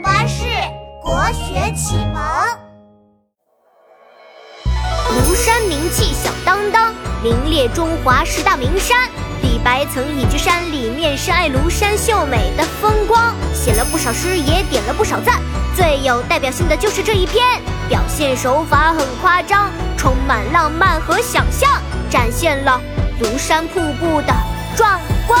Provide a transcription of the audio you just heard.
巴士国学启蒙。庐山名气响当当，名列中华十大名山。李白曾隐居山里面深爱庐山秀美的风光，写了不少诗，也点了不少赞。最有代表性的就是这一篇，表现手法很夸张，充满浪漫和想象，展现了庐山瀑布的壮观。